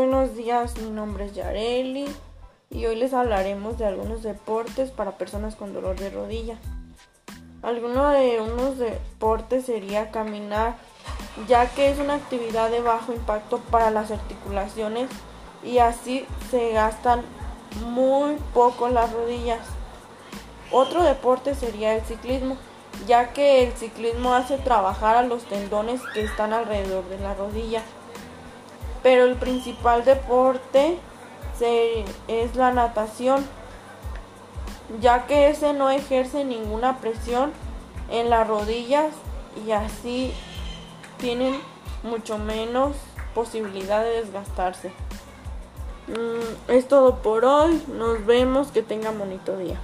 Buenos días, mi nombre es Yareli y hoy les hablaremos de algunos deportes para personas con dolor de rodilla. Alguno de unos deportes sería caminar, ya que es una actividad de bajo impacto para las articulaciones y así se gastan muy poco las rodillas. Otro deporte sería el ciclismo, ya que el ciclismo hace trabajar a los tendones que están alrededor de la rodilla. Pero el principal deporte es la natación, ya que ese no ejerce ninguna presión en las rodillas y así tienen mucho menos posibilidad de desgastarse. Mm, es todo por hoy. Nos vemos. Que tengan bonito día.